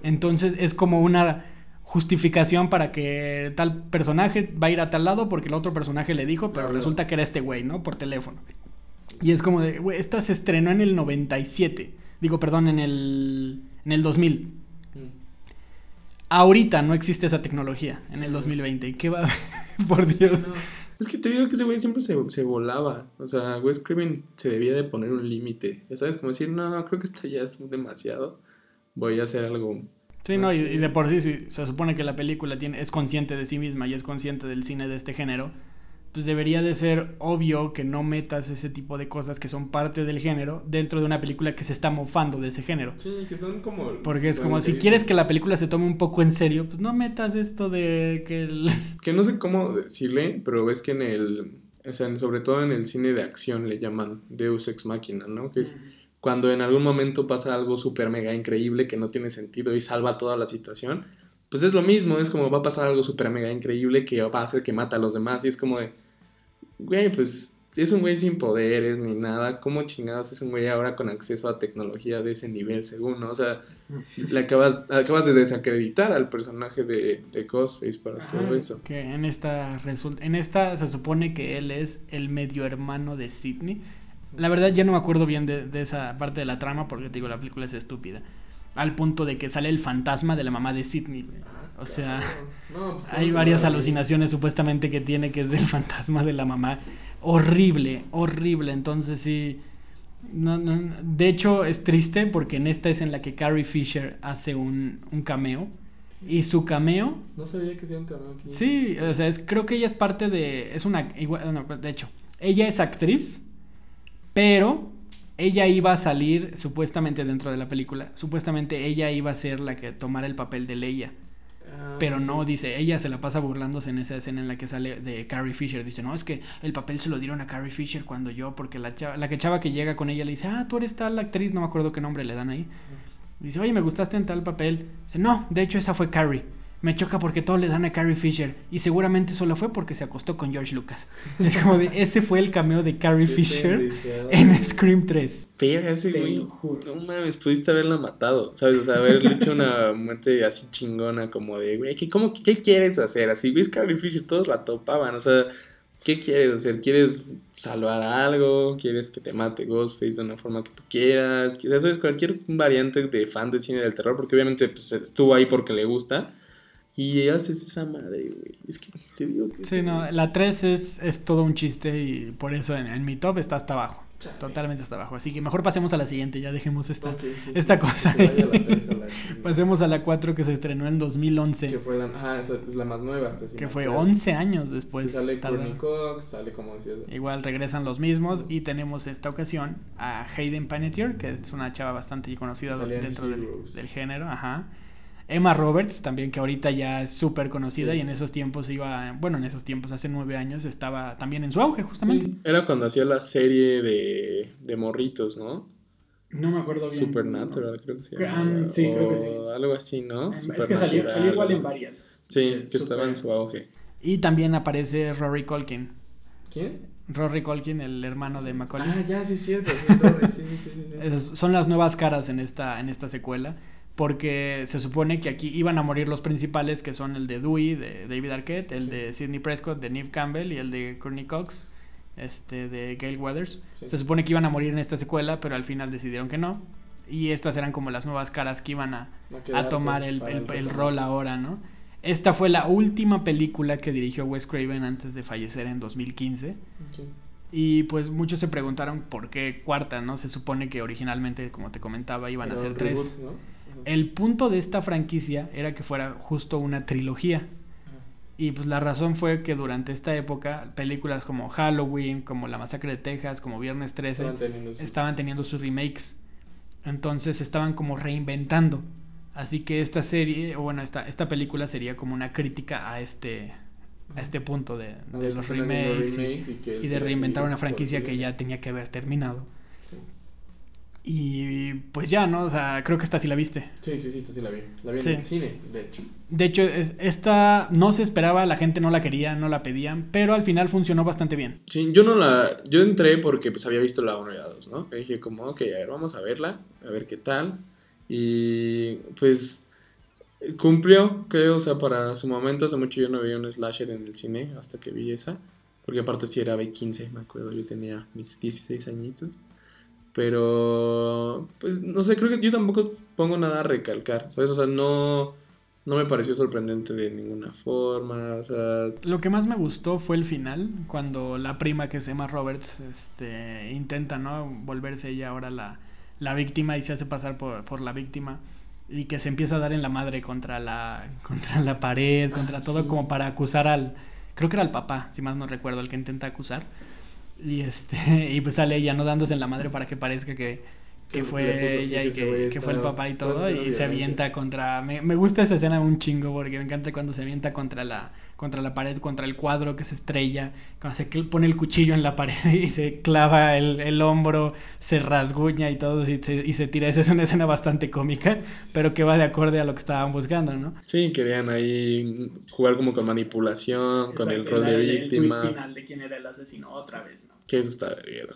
Entonces es como una justificación para que tal personaje va a ir a tal lado porque el otro personaje le dijo, pero resulta que era este güey, ¿no? Por teléfono. Y es como de, güey, esta se estrenó en el 97. Digo, perdón, en el, en el 2000. Mm. Ahorita no existe esa tecnología en Sí. el 2020. ¿Y qué va? Por Dios. No, Es que te digo que ese güey siempre se, se volaba. O sea, Wes Craven se debía de poner un límite. Ya sabes, como decir, no, creo que esto ya es demasiado. Voy a hacer algo. Sí, no, y, y de por sí, si se supone que la película tiene, es consciente de sí misma y es consciente del cine de este género, pues debería de ser obvio que no metas ese tipo de cosas que son parte del género dentro de una película que se está mofando de ese género. Sí, que son como. Porque es como, si quieres que la película se tome un poco en serio, pues no metas esto de que el... Que no sé cómo decirle, pero ves que en el. O sea, sobre todo en el cine de acción le llaman Deus Ex Machina, ¿no? Que es cuando en algún momento pasa algo súper mega increíble que no tiene sentido y salva toda la situación, pues es lo mismo, es como va a pasar algo súper mega increíble que va a hacer que mata a los demás y es como de, güey, pues es un güey sin poderes ni nada, ¿cómo chingados es un güey ahora con acceso a tecnología de ese nivel según, ¿no? O sea, le acabas, acabas de desacreditar al personaje de, de Ghostface para todo Ajá, eso. Que en esta, en esta se supone que él es el medio hermano de Sidney. La verdad ya no me acuerdo bien de, de esa parte de la trama porque te digo, la película es estúpida. Al punto de que sale el fantasma de la mamá de Sidney. O sea, No, pues, hay ¿cómo varias alucinaciones supuestamente que tiene que es del fantasma de la mamá. Horrible, horrible. Entonces sí... No, no, de hecho es triste porque en esta es en la que Carrie Fisher hace un, un cameo. Y su cameo No sabía que sea un cabrón aquí. Sí, o sea, es, creo que ella es parte de. Es una. Igual, no, de hecho, ella es actriz, pero ella iba a salir supuestamente dentro de la película. Supuestamente ella iba a ser la que tomara el papel de Leia. Ah, Pero no, dice, ella se la pasa burlándose en esa escena en la que sale de Carrie Fisher. Dice, no, es que el papel se lo dieron a Carrie Fisher cuando yo, porque la chava, la que chava que llega con ella le dice, ah, tú eres tal actriz, no me acuerdo qué nombre le dan ahí. Dice, oye, me gustaste en tal papel. Dice, no, de hecho esa fue Carrie. Me choca porque todos le dan a Carrie Fisher. Y seguramente solo fue porque se acostó con George Lucas. Es como de, ese fue el cameo de Carrie Qué Fisher en Scream 3. Pero ese güey, no mames, pudiste haberla matado, ¿sabes? O sea, haberle hecho una muerte así chingona, como de, güey, ¿qué, cómo, ¿qué quieres hacer? Así, ves Carrie Fisher, todos la topaban, o sea, ¿qué quieres hacer? ¿Quieres salvar algo? ¿Quieres que te mate Ghostface de una forma que tú quieras? Sabes cualquier variante de fan de cine del terror, porque obviamente pues, estuvo ahí porque le gusta. Y haces esa madre, güey. Es que te digo que... Sí, no, la 3 es, es todo un chiste y por eso en, en mi top está hasta abajo. Totalmente hasta abajo. Así que mejor pasemos a la siguiente, ya dejemos esta, Ok, sí, esta sí, cosa. que vaya la tres, a la- Pasemos a la 4 que se estrenó en Que 2011, fue la... Esa es la más nueva. que fue acuerdo. 11 años Que después. sale tarda- Courtney Cox, sale como decías. Igual regresan los mismos y tenemos esta ocasión a Hayden Panettiere, que es una chava bastante conocida Que dentro del, del género, ajá. Emma Roberts, también que ahorita ya es súper conocida Sí. y en esos tiempos iba, bueno, en esos tiempos, hace nueve años, estaba también en su auge, justamente. Sí, era cuando hacía la serie de, de morritos, ¿no? No me acuerdo bien. Supernatural, creo que Que- llama. ah, sí, creo que sí. o Algo así, ¿no? Es que salió, salió igual en varias. Sí, que Super- estaba en su auge. Y también aparece Rory Colkin. ¿Quién? Rory Colkin, el hermano de Macaulay. Ah, ya, sí, es cierto. Sí, sí, sí, sí, sí, sí. Son las nuevas caras en esta, en esta secuela. Porque se supone que aquí iban a morir los principales, que son el de Dewey, de David Arquette, el Sí. de Sidney Prescott, de Neve Campbell, y el de Courtney Cox, este, de Gail Weathers. Sí. Se supone que iban a morir en esta secuela, pero al final decidieron que no. Y estas eran como las nuevas caras que iban a, a tomar el, el- rol ahora, ¿no? Esta fue la última película que dirigió Wes Craven antes de fallecer en 2015. Sí. Y pues muchos se preguntaron por qué cuarta, ¿no? Se supone que originalmente, como te comentaba, iban a ser tres. El punto de esta franquicia era que fuera justo una trilogía. Y pues la razón fue que durante esta época, películas como Halloween, como La Masacre de Texas, como Viernes 13, Estaban teniendo sus- estaban teniendo sus remakes. Entonces estaban como reinventando. Así que esta serie, o bueno, esta, esta película sería como una crítica a este, a este punto de, los remakes y- de reinventar una franquicia que ya tenía que haber terminado. Y pues ya, ¿no? O sea, creo que esta sí la viste. Sí, sí, sí, esta sí la vi. La vi en el cine, de hecho. De hecho, es- esta no se esperaba, la gente no la quería, no la pedían, pero al final funcionó bastante bien. Sí, yo no la... Yo entré porque pues había visto la 1 y la 2, ¿no? Y dije como, ok, a ver, vamos a verla, a ver qué tal. Y pues cumplió, creo, o sea, para su momento, hace mucho yo no veía un slasher en el cine hasta que vi esa. Porque aparte sí era B15, me acuerdo, yo tenía mis 16 añitos. Pero, pues, no sé, creo que yo tampoco pongo nada a recalcar, ¿sabes? O sea, no, no me pareció sorprendente de ninguna forma, o sea, Lo que más me gustó fue el final, cuando la prima que es Emma Roberts este, intenta ¿no? volverse ella ahora la, la víctima y se hace pasar por, por la víctima y que se empieza a dar en la madre contra la, contra la pared, contra Ah, todo sí. como para acusar al, creo que era el papá, si más no recuerdo, el que intenta acusar. Y, este, y pues sale ella no dándose en la madre para que parezca que, que fue ella y que que, fue el papá y todo y se avienta contra me, me gusta esa escena un chingo porque me encanta cuando se avienta contra la contra la pared contra el cuadro que se estrella cuando se pone el cuchillo en la pared y se clava el, el hombro se rasguña y todo y se, y se tira. Esa es una escena bastante cómica pero que va de acorde a lo que estaban buscando no Sí, querían ahí jugar como con manipulación, con el rol de víctima. de quién era el asesino otra vez no Que eso está eso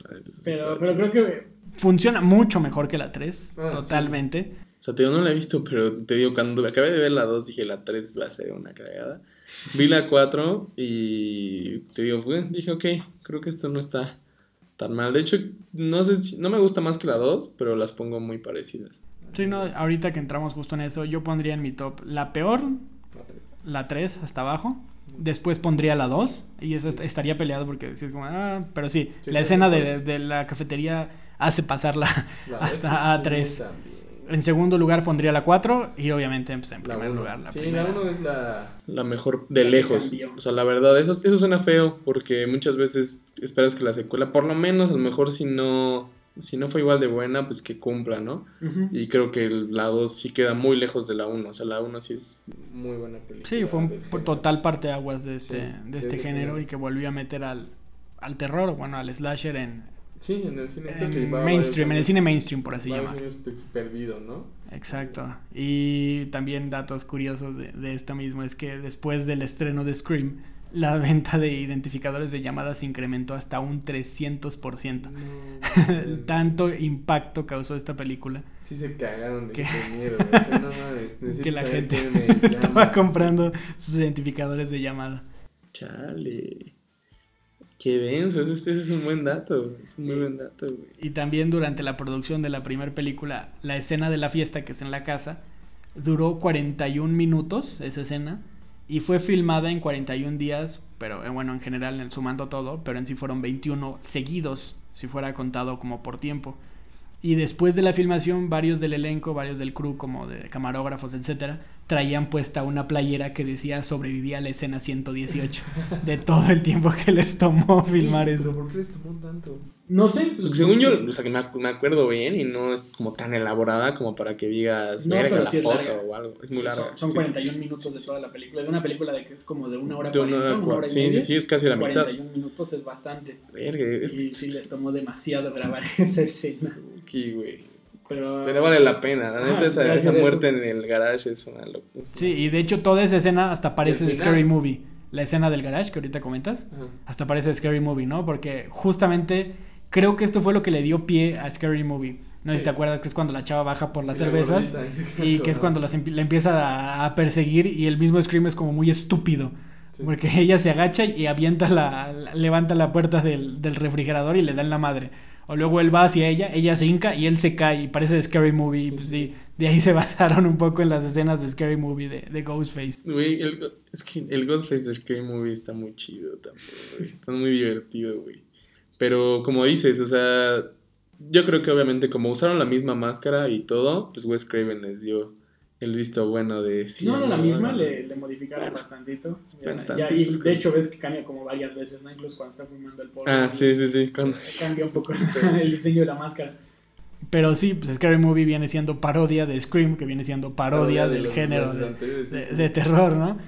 pero, está pero creo que funciona mucho mejor que la 3 Ah, sí. totalmente O sea, te digo, no la he visto, pero te digo, cuando acabé de ver la 2, dije la 3 va a ser una cagada. Vi la 4 y te digo, bueno, dije, ok, creo que esto no está tan mal. De hecho, no sé si, no me gusta más que la 2, pero las pongo muy parecidas. Sí, no, ahorita que entramos justo en eso, yo pondría en mi top la peor, la 3 hasta abajo. Después pondría la 2 y esa est- estaría peleado porque sí es como, ah, pero sí, Sí, la escena de, de la cafetería hace pasarla La hasta tres, sí, A3. también. En segundo lugar pondría la 4 y obviamente pues, en primer uno. lugar la sí, primera. la 1 es la, la mejor de lejos. O sea, la verdad, eso, eso suena feo porque muchas veces esperas que la secuela, por lo menos, a lo mejor si no, si no fue igual de buena, pues que cumpla, ¿no? Y creo que el- la 2 sí queda muy lejos de la 1. O sea, la 1 sí es muy buena película. Sí, fue un género. total parteaguas de este, Sí, de este género género. y que volvió a meter al, al terror, bueno, al slasher en, Sí, en el cine. en mainstream, en el cine mainstream, por así años- varios llamar. años, pues, perdido, ¿no? Exacto. Y también datos curiosos de, de esto mismo es que después del estreno de Scream, la venta de identificadores de llamadas se incrementó hasta un 300%. No, Tanto impacto causó esta película Sí se cagaron de Que- miedo, no mames, necesito que la gente estaba comprando sus identificadores de llamada. Chale. Qué denso, ese, es un buen dato, es un muy buen dato, güey. Y también durante la producción de la primera película, la escena de la fiesta, que es en la casa, duró 41 minutos, esa escena, y fue filmada en 41 días, pero eh, bueno, en general, sumando todo, pero en sí fueron 21 seguidos, si fuera contado como por tiempo. Y después de la filmación, varios del elenco, varios del crew, como de camarógrafos, etcétera, traían puesta una playera que decía sobrevivía a la escena 118 de todo el tiempo que les tomó filmar eso. ¿Por qué les tomó tanto? No sé. según yo, o sea, que me, acuerdo bien y no es como tan elaborada como para que digas, no, verga la foto o algo. Es muy larga. Son, 41 minutos de toda la película. Es una película de que es como de una hora de una hora, una hora Sí, sí, sí, es casi la mitad. 41 minutos es bastante. Verga, es... Y sí les tomó demasiado grabar esa escena. Güey. Pero... vale la pena, la neta, esa, esa muerte en el garage es una locura. Sí, y de hecho toda esa escena hasta parece de Scary Movie. La escena del garage que ahorita comentas, hasta parece de Scary Movie, ¿no? Porque justamente creo que esto fue lo que le dio pie a Scary Movie. No sé si te acuerdas que es cuando la chava baja por las cervezas y que es cuando la empieza a, perseguir y el mismo Scream es como muy estúpido. Porque ella se agacha y avienta la, levanta la puerta del, del refrigerador y le da en la madre. O luego él va hacia ella, ella se hinca y él se cae y parece Scary Movie. pues sí, de ahí se basaron un poco en las escenas de Scary Movie de, de Ghostface. Güey, es que el Ghostface de Scary Movie está muy chido también, güey. Está muy divertido, güey. Pero como dices, o sea, yo creo que obviamente como usaron la misma máscara y todo, pues Wes Craven les dio el visto bueno de... Si no, no, la misma, le, le modificaron bastantito. y de hecho ves que cambia como varias veces, ¿no? Incluso cuando está fumando el polvo. Ah, sí, sí, sí. Cambia un poco el diseño de la máscara. Pero sí, pues Scary Movie viene siendo parodia de Scream, que viene siendo parodia, del género de, terror, ¿no?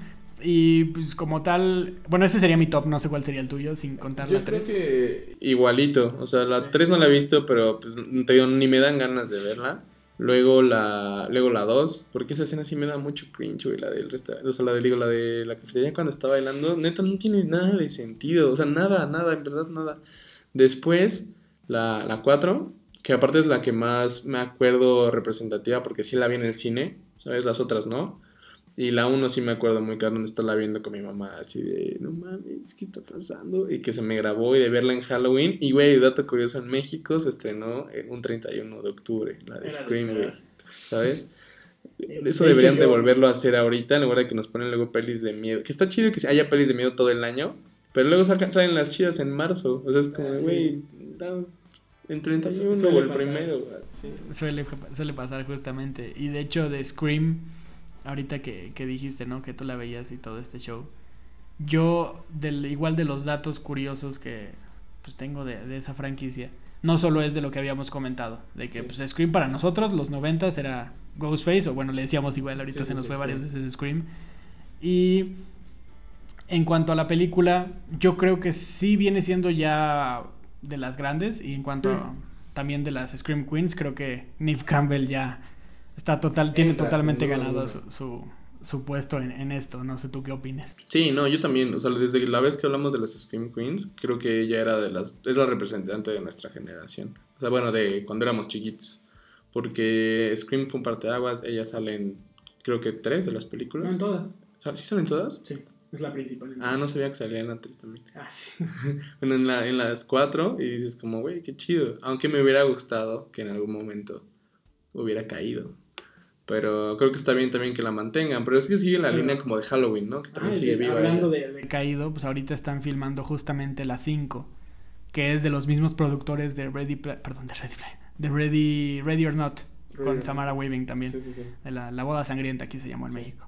Y pues como tal, bueno, ese sería mi top, no sé cuál sería el tuyo, sin contar la 3. que igualito, o sea, la 3 no la he visto, pero pues te digo, ni me dan ganas de verla. Luego la, luego la 2, porque esa escena sí me da mucho cringe, güey, la del restaurante, o sea, la de, digo, la de la cafetería cuando está bailando, neta no tiene nada de sentido, o sea, nada, nada, en verdad nada. Después, la, la 4, que aparte es la que más me acuerdo representativa, porque sí la vi en el cine, ¿sabes? Las otras no. Y la uno sí me acuerdo muy claro donde la viendo con mi mamá, así de, no mames, ¿qué está pasando? Y que se me grabó y de verla en Halloween. Y güey, dato curioso, en México se estrenó un 31 de octubre, la de Scream, güey. ¿Sabes? Eso deberían de volverlo a hacer ahorita, en lugar de que nos ponen luego pelis de miedo. Que está chido que haya pelis de miedo todo el año, pero luego salen las chidas en marzo. O sea, es como, ah, güey, en 31 o el primero. Sí. Suele, suele pasar justamente. Y de hecho, de Scream ahorita que, que, dijiste, ¿no? Que tú la veías y todo este show. Yo, del, igual de los datos curiosos que pues, tengo de, de, esa franquicia, no solo es de lo que habíamos comentado, de que pues, Scream para nosotros, los 90 era Ghostface, o bueno, le decíamos igual, ahorita se nos fue varias veces Scream. Y en cuanto a la película, yo creo que sí viene siendo ya de las grandes, y en cuanto también de las Scream Queens, creo que Neve Campbell ya está total, tiene totalmente ganado su, su, puesto en, esto. No sé tú qué opinas. Sí, no, yo también. O sea, desde la vez que hablamos de las Scream Queens, creo que ella era de las. Es la representante de nuestra generación. O sea, bueno, de cuando éramos chiquitos. Porque Scream fue un parteaguas. Ella sale en, creo que tres de las películas. en todas. ¿Sí salen todas? Sí. Es la principal. Ah, no sabía que salía en la 3 también. Ah, sí. bueno, en, la, en las 4 y dices como, güey, qué chido. Aunque me hubiera gustado que en algún momento hubiera caído. Pero creo que está bien también que la mantengan. Pero es que sigue la línea como de Halloween, ¿no? Que también sigue viva. Hablando de, caído, pues ahorita están filmando justamente la 5. Que es de los mismos productores de Ready Perdón, de Ready De Ready, Ready or Not. con Samara Weaving también. Sí, sí, sí. De la, la, boda sangrienta, aquí se llamó en México.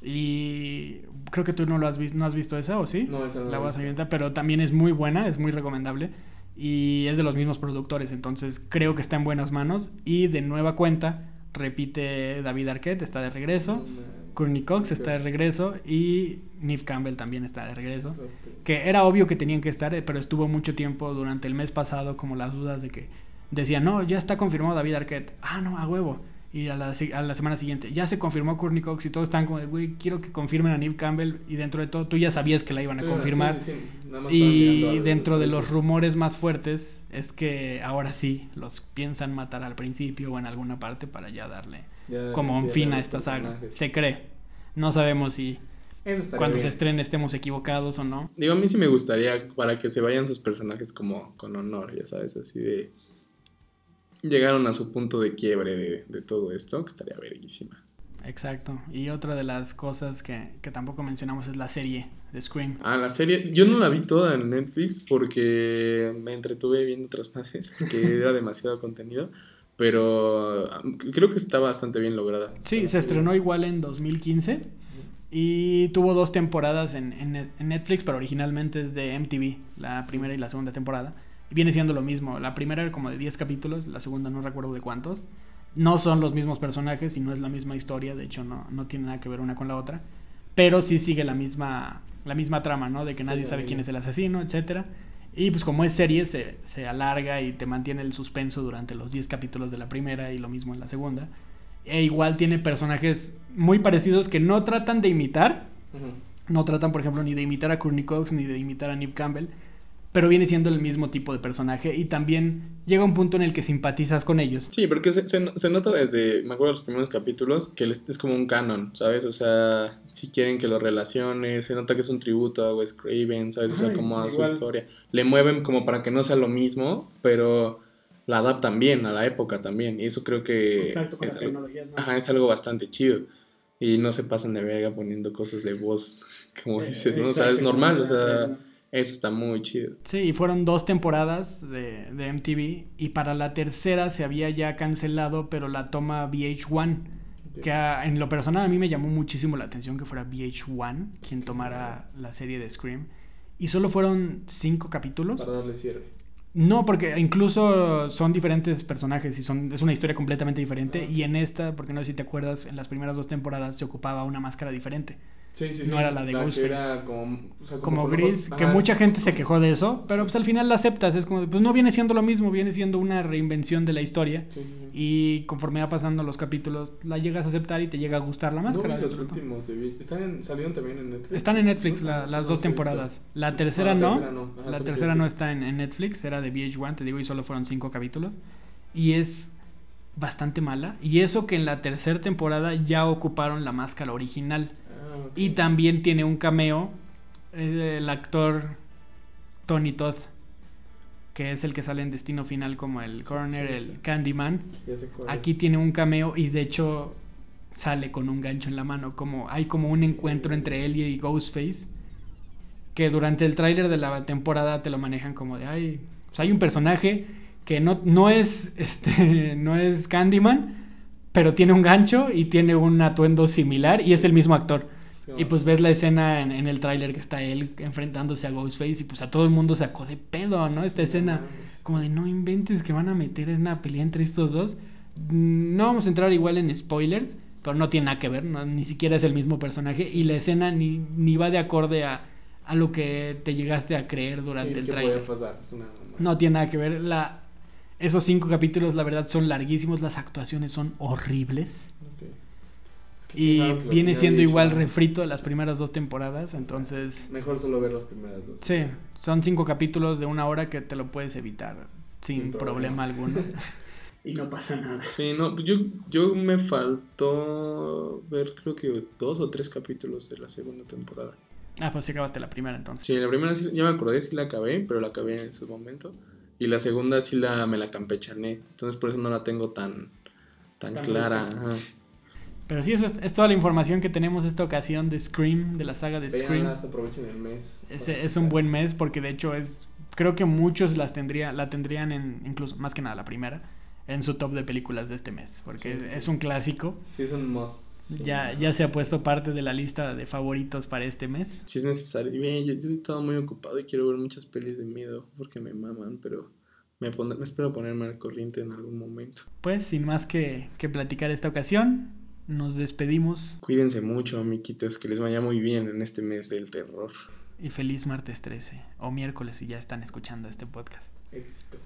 Y creo que tú no lo has visto, ¿no has visto esa o sí? No, esa no La boda sangrienta, pero también es muy buena, es muy recomendable. Y es de los mismos productores, entonces creo que está en buenas manos. Y de nueva cuenta repite David Arquette, está de regreso. Courtney Cox está de regreso y Neve Campbell también está de regreso. Que era obvio que tenían que estar, eh, pero estuvo mucho tiempo durante el mes pasado como las dudas de que decían, no, ya está confirmado David Arquette. Ah, no, a huevo. Y a la, a la semana siguiente, ya se confirmó Courtney Cox y todos están como de, güey, quiero que confirmen a Neve Campbell. Y dentro de todo, tú ya sabías que la iban a confirmar. y dentro de los rumores más fuertes es que ahora sí los piensan matar al principio o en alguna parte para ya darle como un fin a esta saga. Se cree. No sabemos si, cuando se estrene estemos equivocados o no. Digo, a mí sí me gustaría para que se vayan sus personajes como con honor, ya sabes, así de... Llegaron a su punto de quiebre de, de todo esto, que estaría verguísima. Exacto. Y otra de las cosas que, que tampoco mencionamos es la serie de Scream. Ah, la serie, yo no la vi toda en Netflix porque me entretuve viendo otras madres, que era demasiado contenido, pero ah, creo que está bastante bien lograda. Sí, se estrenó igual en 2015 y tuvo dos temporadas en, en Netflix, pero originalmente es de MTV, la primera y la segunda temporada. Y viene siendo lo mismo. La primera era como de 10 capítulos, la segunda no recuerdo de cuántos. No son los mismos personajes y no es la misma historia, de hecho no, no tiene nada que ver una con la otra. Pero sí sigue la misma, la misma trama, ¿no? De que nadie sabe quién es el asesino, etcétera. Y pues como es serie, se, se alarga y te mantiene el suspenso durante los 10 capítulos de la primera y lo mismo en la segunda. E igual tiene personajes muy parecidos que no tratan de imitar. No tratan, por ejemplo, ni de imitar a Courtney Cox ni de imitar a Neve Campbell. Pero viene siendo el mismo tipo de personaje. Y también llega un punto en el que simpatizas con ellos. Sí, porque se, se, se nota desde, me acuerdo de los primeros capítulos, que es como un canon, ¿sabes? O sea, si quieren que lo relacione, se nota que es un tributo a Wes Craven, ¿sabes? O sea, como a su historia. Le mueven como para que no sea lo mismo, pero la adaptan bien a la época también. Y eso creo que es, algo, ajá, es algo bastante chido. Y no se pasan de verga poniendo cosas de voz, como Eh, dices, ¿no? O sea, es normal, o sea, eso está muy chido. Sí, y fueron dos temporadas de, de MTV. Y para la tercera se había ya cancelado, pero la toma VH1. Que a- en lo personal a mí me llamó muchísimo la atención que fuera VH1 quien tomara la serie de Scream. Y solo fueron cinco capítulos. Para darle cierre. No, porque incluso son diferentes personajes y son, es una historia completamente diferente. Ah. Y en esta, porque no sé si te acuerdas, en las primeras dos temporadas se ocupaba una máscara diferente. Sí, sí, No era la de que Ghostface. era como, o sea, Como con gris, que mucha gente se quejó de eso, pero pues al final la aceptas. Es como, pues no viene siendo lo mismo, viene siendo una reinvención de la historia. Sí, sí, sí. Y conforme va pasando los capítulos, la llegas a aceptar y te llega a gustar la No máscara. vi los últimos de ¿Están en- ¿Salieron también en Netflix? Están en Netflix ¿No? la- Ah, las dos no temporadas. La tercera Ah, no. Ajá, La tercera no está en, en Netflix, era de VH1, te digo, y solo fueron cinco capítulos. Y es bastante mala. Y eso que en la tercera temporada ya ocuparon la máscara original. Ah. Y también tiene un cameo el actor Tony Todd, que es el que sale en Destino Final como el Sí, Corner, sí, el. Candyman. Aquí tiene un cameo y de hecho sale con un gancho en la mano. Como hay como un encuentro entre él y Ghostface. Que durante el tráiler de la temporada te lo manejan como de ay. Pues hay un personaje que no, no es este. no es Candyman. Pero tiene un gancho y tiene un atuendo similar. Y es el mismo actor. Sí, Y pues ves la escena en, en el tráiler que está él enfrentándose a Ghostface. Y pues a todo el mundo sacó de pedo, ¿no? Esta escena. mames. Como de no inventes que van a meter en una pelea entre estos dos. Mm, No vamos a entrar igual en spoilers, pero no tiene nada que ver, no- ni siquiera es el mismo personaje y la escena ni, ni va de acorde a, a lo que te llegaste a creer durante Sí, el mamada. No tiene nada que ver. La, esos cinco capítulos, la verdad, son larguísimos, las actuaciones son horribles. Y lo viene siendo dicho, igual refrito de las primeras dos temporadas, entonces... Mejor solo ver las primeras dos. Sí, son cinco capítulos de una hora que te lo puedes evitar sin, Sin problema problema. alguno. y no pasa nada. Sí, no, yo, yo me faltó ver creo que dos o tres capítulos de la segunda temporada. Ah, pues sí acabaste la primera entonces. Sí, la primera sí, ya me acordé, sí la acabé, pero la acabé en su momento. Y la segunda sí la, me la campechané, entonces por eso no la tengo tan, tan, Tan clara. ajá. Pero sí, eso es, es toda la información que tenemos esta ocasión de Scream, de la saga de Scream. Véanlas, aprovechen el mes. Ese es un buen mes porque de hecho es... Creo que muchos las tendría, la tendrían en, incluso más que nada la primera, en su top de películas de este mes. Porque Sí, sí. es un clásico. Sí, es un must. Sí, Ya, ya se ha sí. puesto parte de la lista de favoritos para este mes. Sí es necesario. Y bien, yo, yo he estado muy ocupado y quiero ver muchas pelis de miedo porque me maman, pero me, pondré- me espero ponerme al corriente en algún momento. Pues sin más que, que platicar esta ocasión, nos despedimos Cuídense mucho, amiguitos, que les vaya muy bien en este mes del terror. y feliz martes 13 o miércoles si ya están escuchando este podcast. Éxito.